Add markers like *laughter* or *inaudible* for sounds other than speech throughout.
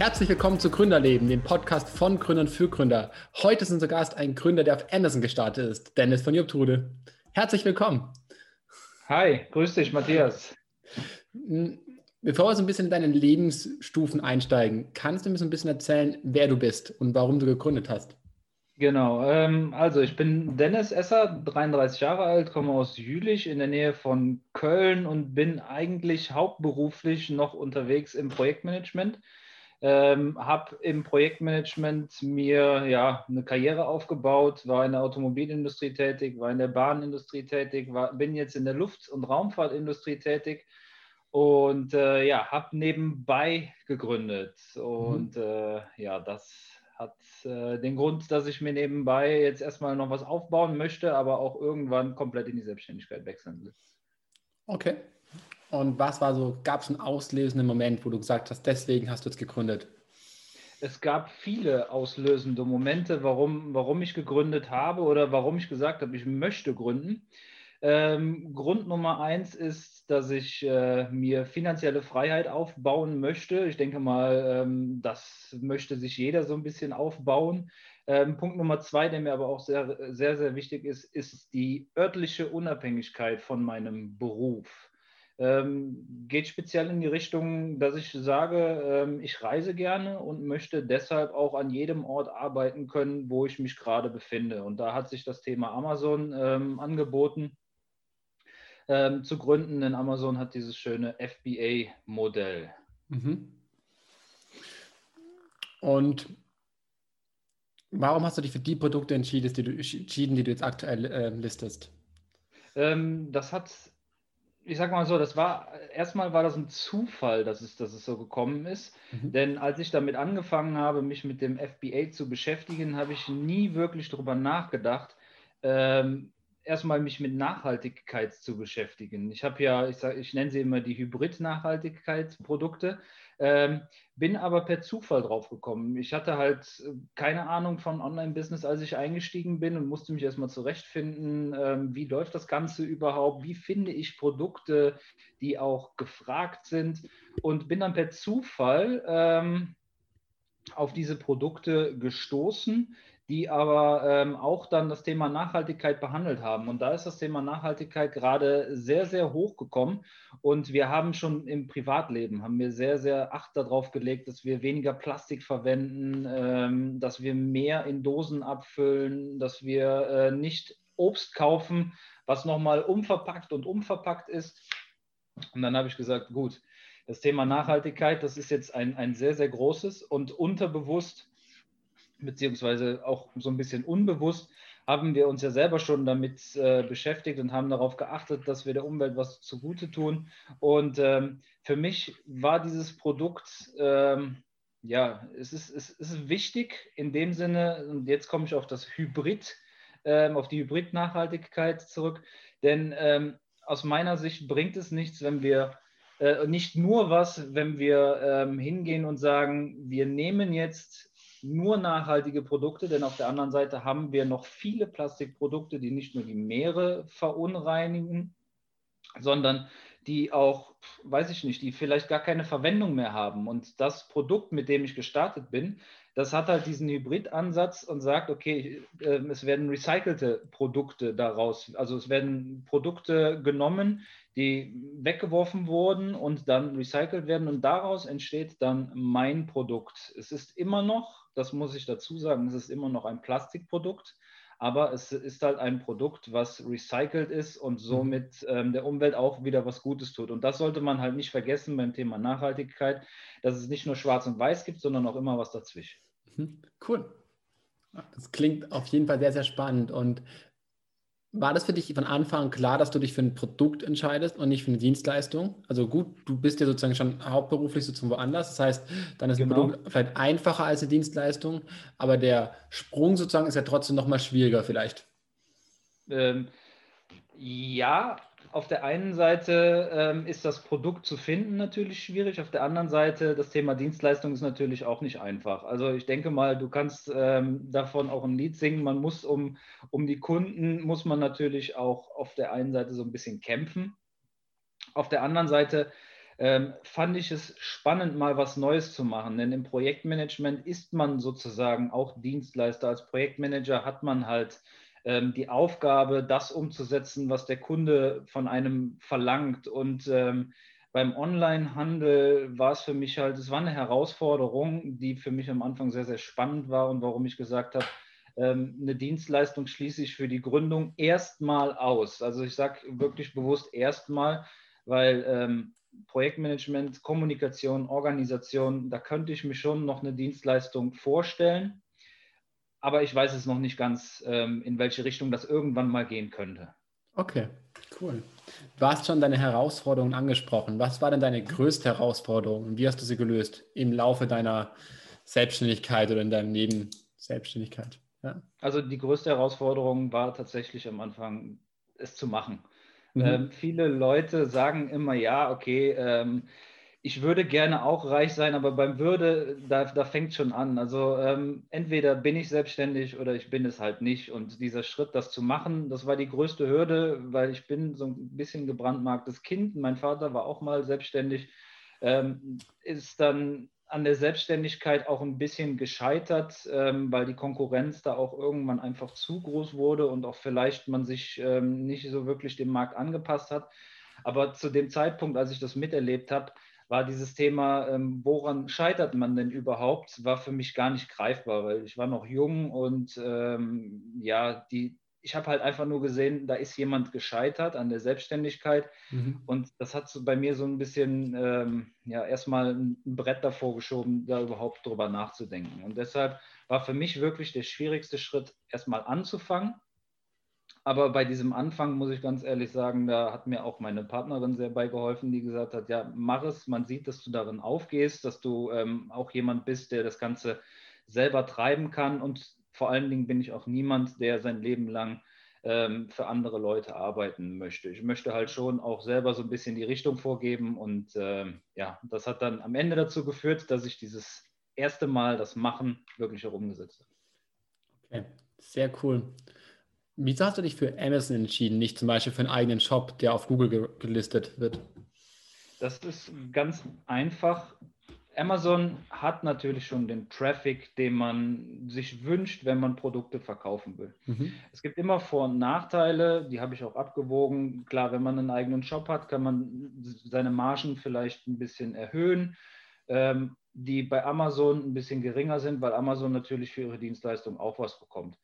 Herzlich willkommen zu Gründerleben, dem Podcast von Gründern für Gründer. Heute ist unser Gast ein Gründer, der auf Anderson gestartet ist, Dennis von Jobtrude. Herzlich willkommen. Hi, grüß dich, Matthias. Bevor wir so ein bisschen in deine Lebensstufen einsteigen, kannst du mir so ein bisschen erzählen, wer du bist und warum du gegründet hast? Genau, ähm, also ich bin Dennis Esser, 33 Jahre alt, komme aus Jülich in der Nähe von Köln und bin eigentlich hauptberuflich noch unterwegs im Projektmanagement. Ähm, habe im Projektmanagement mir ja eine Karriere aufgebaut, war in der Automobilindustrie tätig, war in der Bahnindustrie tätig, war, bin jetzt in der Luft- und Raumfahrtindustrie tätig und äh, ja, habe nebenbei gegründet. Und mhm. äh, ja, das hat äh, den Grund, dass ich mir nebenbei jetzt erstmal noch was aufbauen möchte, aber auch irgendwann komplett in die Selbstständigkeit wechseln will. Okay. Und was war so, gab es einen auslösenden Moment, wo du gesagt hast, deswegen hast du jetzt gegründet? Es gab viele auslösende Momente, warum, warum ich gegründet habe oder warum ich gesagt habe, ich möchte gründen. Ähm, Grund Nummer eins ist, dass ich äh, mir finanzielle Freiheit aufbauen möchte. Ich denke mal, ähm, das möchte sich jeder so ein bisschen aufbauen. Ähm, Punkt Nummer zwei, der mir aber auch sehr, sehr, sehr wichtig ist, ist die örtliche Unabhängigkeit von meinem Beruf. Ähm, geht speziell in die Richtung, dass ich sage, ähm, ich reise gerne und möchte deshalb auch an jedem Ort arbeiten können, wo ich mich gerade befinde. Und da hat sich das Thema Amazon ähm, angeboten ähm, zu gründen, denn Amazon hat dieses schöne FBA-Modell. Mhm. Und warum hast du dich für die Produkte entschieden, die du, entschieden, die du jetzt aktuell äh, listest? Ähm, das hat, ich sag mal so, das war, erstmal war das ein Zufall, dass es, dass es so gekommen ist. Mhm. Denn als ich damit angefangen habe, mich mit dem FBA zu beschäftigen, habe ich nie wirklich darüber nachgedacht, ähm, erstmal mich mit Nachhaltigkeit zu beschäftigen. Ich habe ja, ich, sag, ich nenne sie immer die Hybrid-Nachhaltigkeitsprodukte, ähm, bin aber per Zufall drauf gekommen. Ich hatte halt äh, keine Ahnung von Online-Business, als ich eingestiegen bin und musste mich erstmal zurechtfinden, ähm, wie läuft das Ganze überhaupt, wie finde ich Produkte, die auch gefragt sind und bin dann per Zufall ähm, auf diese Produkte gestoßen die aber ähm, auch dann das Thema Nachhaltigkeit behandelt haben. Und da ist das Thema Nachhaltigkeit gerade sehr, sehr hoch gekommen. Und wir haben schon im Privatleben, haben wir sehr, sehr Acht darauf gelegt, dass wir weniger Plastik verwenden, ähm, dass wir mehr in Dosen abfüllen, dass wir äh, nicht Obst kaufen, was nochmal umverpackt und umverpackt ist. Und dann habe ich gesagt, gut, das Thema Nachhaltigkeit, das ist jetzt ein, ein sehr, sehr großes und unterbewusst beziehungsweise auch so ein bisschen unbewusst, haben wir uns ja selber schon damit äh, beschäftigt und haben darauf geachtet, dass wir der Umwelt was zugute tun. Und ähm, für mich war dieses Produkt, ähm, ja, es ist, es ist wichtig in dem Sinne, und jetzt komme ich auf das Hybrid, ähm, auf die Hybrid-Nachhaltigkeit zurück, denn ähm, aus meiner Sicht bringt es nichts, wenn wir äh, nicht nur was, wenn wir ähm, hingehen und sagen, wir nehmen jetzt nur nachhaltige Produkte, denn auf der anderen Seite haben wir noch viele Plastikprodukte, die nicht nur die Meere verunreinigen, sondern die auch, weiß ich nicht, die vielleicht gar keine Verwendung mehr haben. Und das Produkt, mit dem ich gestartet bin, das hat halt diesen Hybridansatz und sagt, okay, äh, es werden recycelte Produkte daraus, also es werden Produkte genommen, die weggeworfen wurden und dann recycelt werden und daraus entsteht dann mein Produkt. Es ist immer noch, das muss ich dazu sagen, es ist immer noch ein Plastikprodukt, aber es ist halt ein Produkt, was recycelt ist und mhm. somit ähm, der Umwelt auch wieder was Gutes tut. Und das sollte man halt nicht vergessen beim Thema Nachhaltigkeit, dass es nicht nur schwarz und weiß gibt, sondern auch immer was dazwischen. Mhm. Cool. Das klingt auf jeden Fall sehr, sehr spannend. Und war das für dich von Anfang an klar, dass du dich für ein Produkt entscheidest und nicht für eine Dienstleistung? Also gut, du bist ja sozusagen schon hauptberuflich sozusagen woanders. Das heißt, dann ist genau. ein Produkt vielleicht einfacher als eine Dienstleistung, aber der Sprung sozusagen ist ja trotzdem nochmal schwieriger vielleicht. Ähm, ja, auf der einen Seite ähm, ist das Produkt zu finden natürlich schwierig, auf der anderen Seite das Thema Dienstleistung ist natürlich auch nicht einfach. Also ich denke mal, du kannst ähm, davon auch ein Lied singen. Man muss um, um die Kunden, muss man natürlich auch auf der einen Seite so ein bisschen kämpfen. Auf der anderen Seite ähm, fand ich es spannend, mal was Neues zu machen. Denn im Projektmanagement ist man sozusagen auch Dienstleister. Als Projektmanager hat man halt ähm, die Aufgabe, das umzusetzen, was der Kunde von einem verlangt. Und ähm, beim Onlinehandel war es für mich halt, es war eine Herausforderung, die für mich am Anfang sehr, sehr spannend war und warum ich gesagt habe, ähm, eine Dienstleistung schließe ich für die Gründung erstmal aus. Also ich sage wirklich bewusst erstmal, weil ähm, Projektmanagement, Kommunikation, Organisation, da könnte ich mir schon noch eine Dienstleistung vorstellen aber ich weiß es noch nicht ganz, ähm, in welche Richtung das irgendwann mal gehen könnte. Okay, cool. Du hast schon deine Herausforderungen angesprochen. Was war denn deine größte Herausforderung und wie hast du sie gelöst im Laufe deiner Selbstständigkeit oder in deinem Nebenselbstständigkeit? Ja. Also die größte Herausforderung war tatsächlich am Anfang, es zu machen. Mhm. Ähm, viele Leute sagen immer, ja, okay, ähm, ich würde gerne auch reich sein, aber beim Würde, da, da fängt schon an. Also ähm, entweder bin ich selbstständig oder ich bin es halt nicht. Und dieser Schritt, das zu machen, das war die größte Hürde, weil ich bin so ein bisschen gebrandmarktes Kind. Mein Vater war auch mal selbstständig, ähm, ist dann an der Selbstständigkeit auch ein bisschen gescheitert, ähm, weil die Konkurrenz da auch irgendwann einfach zu groß wurde und auch vielleicht man sich ähm, nicht so wirklich dem Markt angepasst hat. Aber zu dem Zeitpunkt, als ich das miterlebt habe, war dieses Thema, ähm, woran scheitert man denn überhaupt, war für mich gar nicht greifbar, weil ich war noch jung und ähm, ja, die, ich habe halt einfach nur gesehen, da ist jemand gescheitert an der Selbstständigkeit mhm. und das hat so bei mir so ein bisschen ähm, ja erstmal ein Brett davor geschoben, da überhaupt drüber nachzudenken. Und deshalb war für mich wirklich der schwierigste Schritt, erstmal anzufangen aber bei diesem Anfang muss ich ganz ehrlich sagen, da hat mir auch meine Partnerin sehr beigeholfen, die gesagt hat, ja, mach es, man sieht, dass du darin aufgehst, dass du ähm, auch jemand bist, der das Ganze selber treiben kann. Und vor allen Dingen bin ich auch niemand, der sein Leben lang ähm, für andere Leute arbeiten möchte. Ich möchte halt schon auch selber so ein bisschen die Richtung vorgeben. Und ähm, ja, das hat dann am Ende dazu geführt, dass ich dieses erste Mal das Machen wirklich auch umgesetzt habe. Okay, sehr cool. Wieso hast du dich für Amazon entschieden, nicht zum Beispiel für einen eigenen Shop, der auf Google gelistet wird? Das ist ganz einfach. Amazon hat natürlich schon den Traffic, den man sich wünscht, wenn man Produkte verkaufen will. Mhm. Es gibt immer Vor- und Nachteile, die habe ich auch abgewogen. Klar, wenn man einen eigenen Shop hat, kann man seine Margen vielleicht ein bisschen erhöhen, ähm, die bei Amazon ein bisschen geringer sind, weil Amazon natürlich für ihre Dienstleistung auch was bekommt.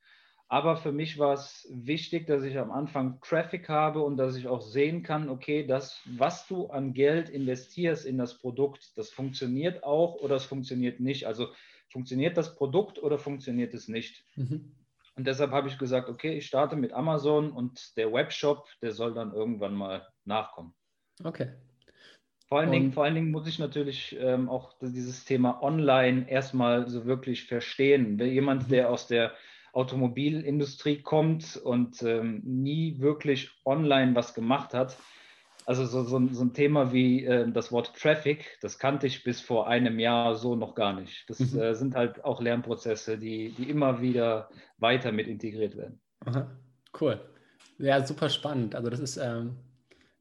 Aber für mich war es wichtig, dass ich am Anfang Traffic habe und dass ich auch sehen kann, okay, das, was du an Geld investierst in das Produkt, das funktioniert auch oder es funktioniert nicht. Also funktioniert das Produkt oder funktioniert es nicht? Mhm. Und deshalb habe ich gesagt, okay, ich starte mit Amazon und der Webshop, der soll dann irgendwann mal nachkommen. Okay. Vor allen, Dingen, vor allen Dingen muss ich natürlich ähm, auch dieses Thema Online erstmal so wirklich verstehen. Jemand, mhm. der aus der Automobilindustrie kommt und ähm, nie wirklich online was gemacht hat. Also so, so, so ein Thema wie äh, das Wort Traffic, das kannte ich bis vor einem Jahr so noch gar nicht. Das mhm. äh, sind halt auch Lernprozesse, die, die immer wieder weiter mit integriert werden. Aha. Cool. Ja, super spannend. Also das ist ähm,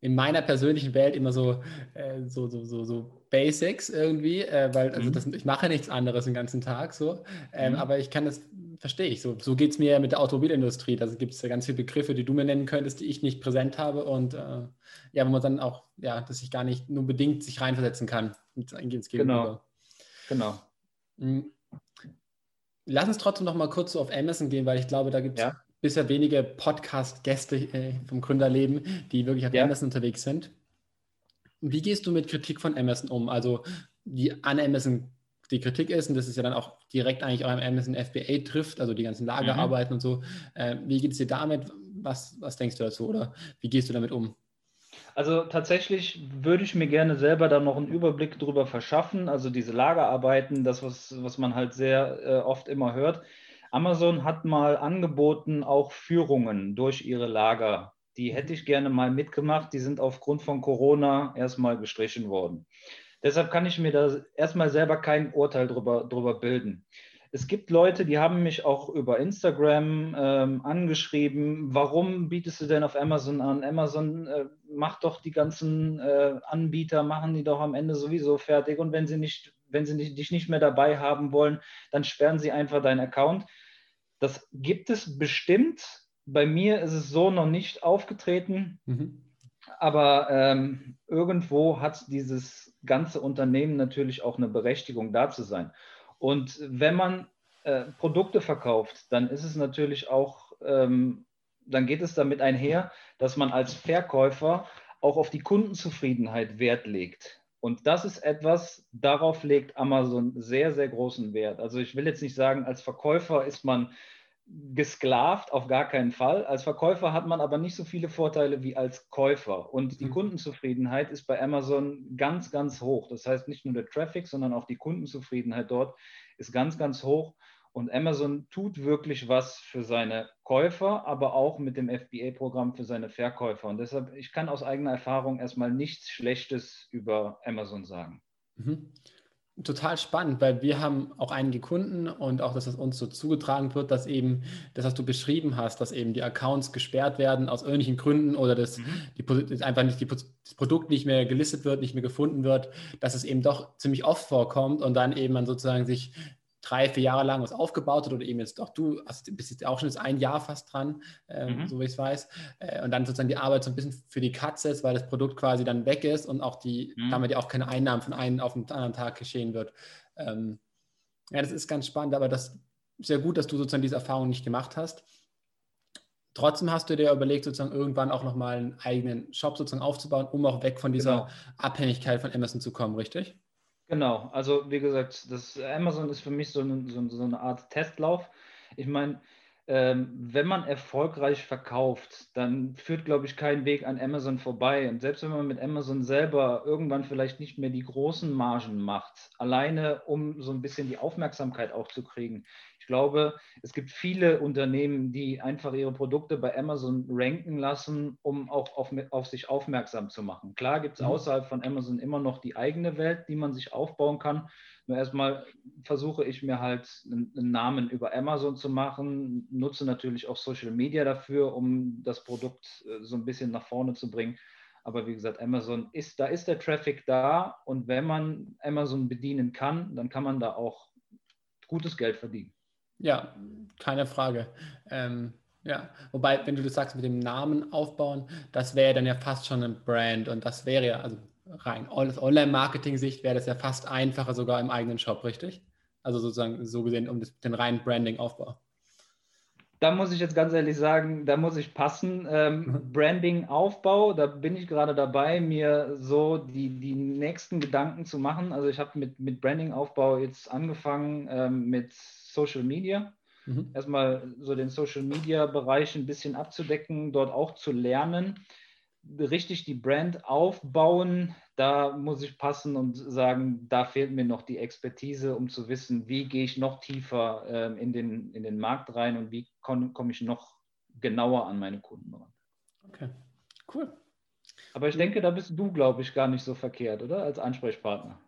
in meiner persönlichen Welt immer so, äh, so, so, so, so Basics irgendwie, äh, weil also mhm. das, ich mache nichts anderes den ganzen Tag so. Ähm, mhm. Aber ich kann das verstehe ich. So, so geht es mir ja mit der Automobilindustrie. Da gibt es ja ganz viele Begriffe, die du mir nennen könntest, die ich nicht präsent habe und äh, ja, wo man dann auch, ja, dass ich gar nicht nur bedingt sich reinversetzen kann ins Gegenüber. Genau. genau. Lass uns trotzdem noch mal kurz so auf Amazon gehen, weil ich glaube, da gibt es ja. bisher wenige Podcast-Gäste äh, vom Gründerleben, die wirklich auf ja. Amazon unterwegs sind. Wie gehst du mit Kritik von Amazon um? Also die an Amazon die Kritik ist, und das ist ja dann auch direkt eigentlich auch am Amazon FBA trifft, also die ganzen Lagerarbeiten mhm. und so. Äh, wie geht es dir damit? Was, was denkst du dazu oder wie gehst du damit um? Also tatsächlich würde ich mir gerne selber da noch einen Überblick darüber verschaffen. Also diese Lagerarbeiten, das, was, was man halt sehr äh, oft immer hört. Amazon hat mal angeboten, auch Führungen durch ihre Lager. Die hätte ich gerne mal mitgemacht. Die sind aufgrund von Corona erstmal gestrichen worden. Deshalb kann ich mir da erstmal selber kein Urteil drüber, drüber bilden. es gibt Leute, die haben mich auch über Instagram ähm, angeschrieben, warum bietest du denn auf Amazon an? Amazon äh, macht doch die ganzen äh, Anbieter, machen die doch am Ende sowieso fertig und wenn sie nicht, wenn sie nicht, dich nicht mehr dabei haben wollen, dann sperren sie einfach deinen Account. Das gibt es bestimmt. Bei mir ist es so noch nicht aufgetreten. Mhm. Aber ähm, irgendwo hat dieses ganze Unternehmen natürlich auch eine Berechtigung, da zu sein. Und wenn man äh, Produkte verkauft, dann ist es natürlich auch, ähm, dann geht es damit einher, dass man als Verkäufer auch auf die Kundenzufriedenheit Wert legt. Und das ist etwas, darauf legt Amazon sehr, sehr großen Wert. Also ich will jetzt nicht sagen, als Verkäufer ist man gesklavt, auf gar keinen Fall. Als Verkäufer hat man aber nicht so viele Vorteile wie als Käufer. Und die mhm. Kundenzufriedenheit ist bei Amazon ganz, ganz hoch. Das heißt, nicht nur der Traffic, sondern auch die Kundenzufriedenheit dort ist ganz, ganz hoch. Und Amazon tut wirklich was für seine Käufer, aber auch mit dem FBA-Programm für seine Verkäufer. Und deshalb, ich kann aus eigener Erfahrung erstmal nichts Schlechtes über Amazon sagen. Mhm total spannend, weil wir haben auch einige Kunden und auch, dass es uns so zugetragen wird, dass eben das, was du beschrieben hast, dass eben die Accounts gesperrt werden aus irgendwelchen Gründen oder dass mhm. die, einfach nicht die, das Produkt nicht mehr gelistet wird, nicht mehr gefunden wird, dass es eben doch ziemlich oft vorkommt und dann eben man sozusagen sich drei, vier Jahre lang was aufgebaut hat oder eben jetzt auch du hast, bist jetzt auch schon jetzt ein Jahr fast dran, äh, mhm. so wie ich es weiß. Äh, und dann sozusagen die Arbeit so ein bisschen für die Katze ist, weil das Produkt quasi dann weg ist und auch die, mhm. damit ja auch keine Einnahmen von einem auf den anderen Tag geschehen wird. Ähm, ja, das ist ganz spannend, aber das ist ja gut, dass du sozusagen diese Erfahrung nicht gemacht hast. Trotzdem hast du dir überlegt, sozusagen irgendwann auch nochmal einen eigenen Shop sozusagen aufzubauen, um auch weg von dieser genau. Abhängigkeit von Amazon zu kommen, richtig? Genau, also wie gesagt, das Amazon ist für mich so eine, so, so eine Art Testlauf. Ich meine, ähm, wenn man erfolgreich verkauft, dann führt, glaube ich, kein Weg an Amazon vorbei. Und selbst wenn man mit Amazon selber irgendwann vielleicht nicht mehr die großen Margen macht, alleine um so ein bisschen die Aufmerksamkeit auch zu kriegen, ich glaube, es gibt viele Unternehmen, die einfach ihre Produkte bei Amazon ranken lassen, um auch auf, auf sich aufmerksam zu machen. Klar gibt es mhm. außerhalb von Amazon immer noch die eigene Welt, die man sich aufbauen kann. Nur erstmal versuche ich mir halt einen, Namen über Amazon zu machen, nutze natürlich auch Social Media dafür, um das Produkt äh, so ein bisschen nach vorne zu bringen. Aber wie gesagt, Amazon ist, da ist der Traffic da und wenn man Amazon bedienen kann, dann kann man da auch gutes Geld verdienen. Ja, keine Frage. Ähm, ja, wobei, wenn du das sagst mit dem Namen aufbauen, das wäre dann ja fast schon ein Brand und das wäre ja, also rein aus Online-Marketing-Sicht wäre das ja fast einfacher sogar im eigenen Shop, richtig? Also sozusagen so gesehen um das, den reinen Branding-Aufbau. Da muss ich jetzt ganz ehrlich sagen, da muss ich passen. Ähm, mhm. Branding-Aufbau, da bin ich gerade dabei, mir so die, die nächsten Gedanken zu machen. Also ich habe mit, mit Branding-Aufbau jetzt angefangen ähm, mit Social Media. Mhm. Erstmal so den Social Media Bereich ein bisschen abzudecken, dort auch zu lernen, richtig die Brand aufbauen. Da muss ich passen und sagen, da fehlt mir noch die Expertise, um zu wissen, wie gehe ich noch tiefer äh, in, den, in den Markt rein und wie komme komm ich noch genauer an meine Kunden ran. Okay, cool. Aber ich denke, da bist du, glaube ich, gar nicht so verkehrt, oder? Als Ansprechpartner.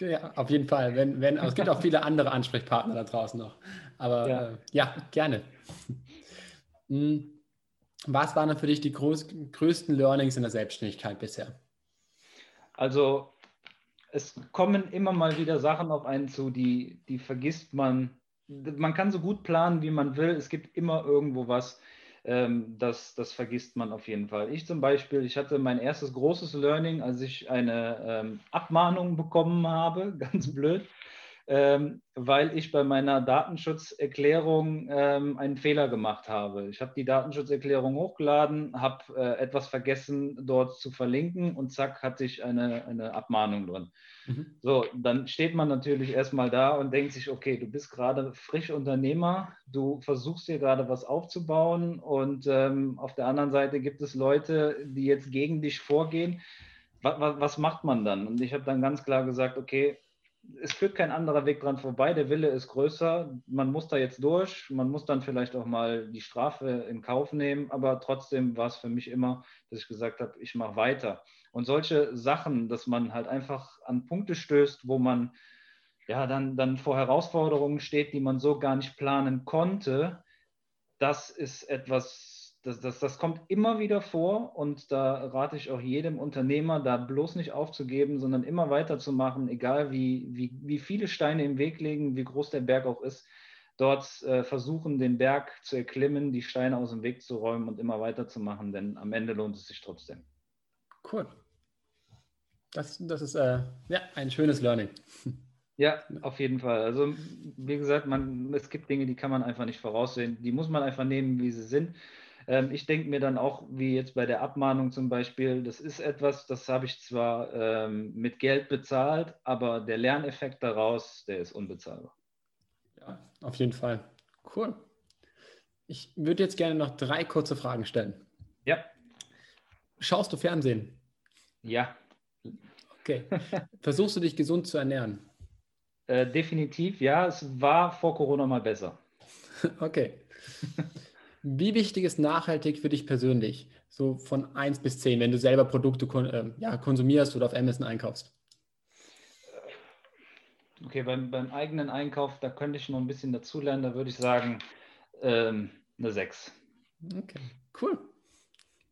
Ja, auf jeden Fall. Wenn, wenn, es gibt auch viele andere Ansprechpartner da draußen noch. Aber ja, äh, ja gerne. Hm. Was waren für dich die groß, größten Learnings in der Selbstständigkeit bisher? Also es kommen immer mal wieder Sachen auf einen zu, die, die vergisst man. Man kann so gut planen, wie man will. Es gibt immer irgendwo was, ähm, das, das vergisst man auf jeden Fall. Ich zum Beispiel, ich hatte mein erstes großes Learning, als ich eine ähm, Abmahnung bekommen habe, *laughs* ganz blöd, ähm, weil ich bei meiner Datenschutzerklärung ähm, einen Fehler gemacht habe. Ich habe die Datenschutzerklärung hochgeladen, habe äh, etwas vergessen dort zu verlinken und zack hatte ich eine, eine Abmahnung drin. Mhm. So, dann steht man natürlich erstmal da und denkt sich, okay, du bist gerade frisch Unternehmer, du versuchst hier gerade was aufzubauen und ähm, auf der anderen Seite gibt es Leute, die jetzt gegen dich vorgehen. Was macht man dann? Und ich habe dann ganz klar gesagt, okay, es führt kein anderer Weg dran vorbei. Der Wille ist größer. Man muss da jetzt durch. Man muss dann vielleicht auch mal die Strafe in Kauf nehmen. Aber trotzdem war es für mich immer, dass ich gesagt habe, ich mache weiter. Und solche Sachen, dass man halt einfach an Punkte stößt, wo man ja, dann, dann vor Herausforderungen steht, die man so gar nicht planen konnte, das ist etwas, das, das, das kommt immer wieder vor und da rate ich auch jedem Unternehmer, da bloß nicht aufzugeben, sondern immer weiterzumachen, egal wie, wie, wie viele Steine im Weg liegen, wie groß der Berg auch ist, dort äh, versuchen, den Berg zu erklimmen, die Steine aus dem Weg zu räumen und immer weiterzumachen, denn am Ende lohnt es sich trotzdem. Cool. Das, das ist äh, ja, ein schönes Learning. Ja, auf jeden Fall. Also, wie gesagt, man, es gibt Dinge, die kann man einfach nicht voraussehen. Die muss man einfach nehmen, wie sie sind. Ähm, ich denke mir dann auch, wie jetzt bei der Abmahnung zum Beispiel, das ist etwas, das habe ich zwar ähm, mit Geld bezahlt, aber der Lerneffekt daraus, der ist unbezahlbar. Ja, auf jeden Fall. Cool. Ich würde jetzt gerne noch drei kurze Fragen stellen. Ja. Schaust du Fernsehen? Ja. Okay. *laughs* Versuchst du dich gesund zu ernähren? Äh, definitiv, ja. Es war vor Corona mal besser. *laughs* Okay. *laughs* Wie wichtig ist nachhaltig für dich persönlich? So von 1 bis 10, wenn du selber Produkte kon äh, ja, konsumierst oder auf Amazon einkaufst? Okay, beim, beim eigenen Einkauf, da könnte ich noch ein bisschen dazulernen. Da würde ich sagen, ähm, eine 6. Okay, cool.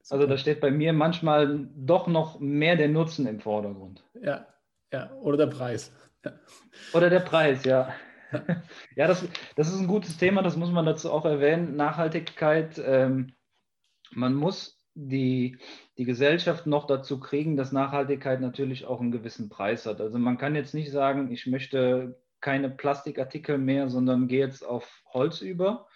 Super. Also da steht bei mir manchmal doch noch mehr der Nutzen im Vordergrund. Ja, ja, oder der Preis. Oder der Preis, ja. *laughs* Ja, das, das ist ein gutes Thema, das muss man dazu auch erwähnen. Nachhaltigkeit, ähm, man muss die, die Gesellschaft noch dazu kriegen, dass Nachhaltigkeit natürlich auch einen gewissen Preis hat. Also man kann jetzt nicht sagen, ich möchte keine Plastikartikel mehr, sondern gehe jetzt auf Holz über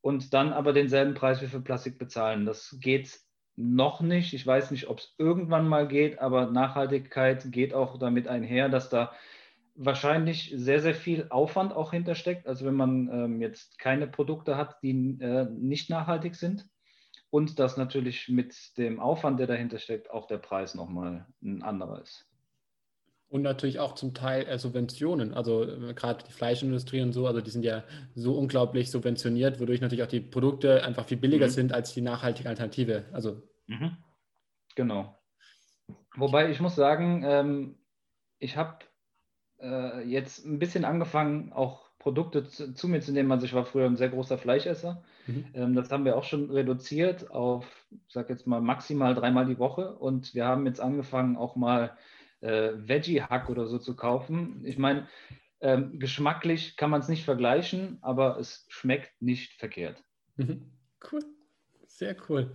und dann aber denselben Preis wie für Plastik bezahlen. Das geht noch nicht. Ich weiß nicht, ob es irgendwann mal geht, aber Nachhaltigkeit geht auch damit einher, dass da wahrscheinlich sehr, sehr viel Aufwand auch hintersteckt. Also wenn man ähm, jetzt keine Produkte hat, die äh, nicht nachhaltig sind. Und dass natürlich mit dem Aufwand, der dahinter steckt, auch der Preis nochmal ein anderer ist. Und natürlich auch zum Teil äh, Subventionen. Also äh, gerade die Fleischindustrie und so, also die sind ja so unglaublich subventioniert, wodurch natürlich auch die Produkte einfach viel billiger mhm. sind als die nachhaltige Alternative. Also mhm. genau. Wobei ich muss sagen, ähm, ich habe äh, jetzt ein bisschen angefangen, auch Produkte zu, zu, mir zu nehmen. Also ich war früher ein sehr großer Fleischesser. Mhm. Ähm, das haben wir auch schon reduziert auf, ich sag jetzt mal, maximal dreimal die Woche. Und wir haben jetzt angefangen, auch mal äh, Veggie-Hack oder so zu kaufen. Ich meine, ähm, geschmacklich kann man es nicht vergleichen, aber es schmeckt nicht verkehrt. Mhm. Cool. Sehr cool.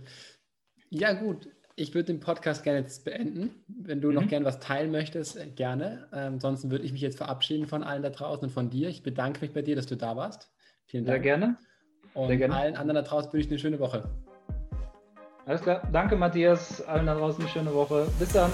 Ja, gut ich würde den Podcast gerne jetzt beenden. Wenn du mhm. noch gerne was teilen möchtest, äh, gerne. Ähm, ansonsten würde ich mich jetzt verabschieden von allen da draußen und von dir. Ich bedanke mich bei dir, dass du da warst. Vielen Dank. Sehr gerne. Und Sehr gerne. allen anderen da draußen wünsche ich eine schöne Woche. Alles klar. Danke, Matthias. Allen da draußen eine schöne Woche. Bis dann.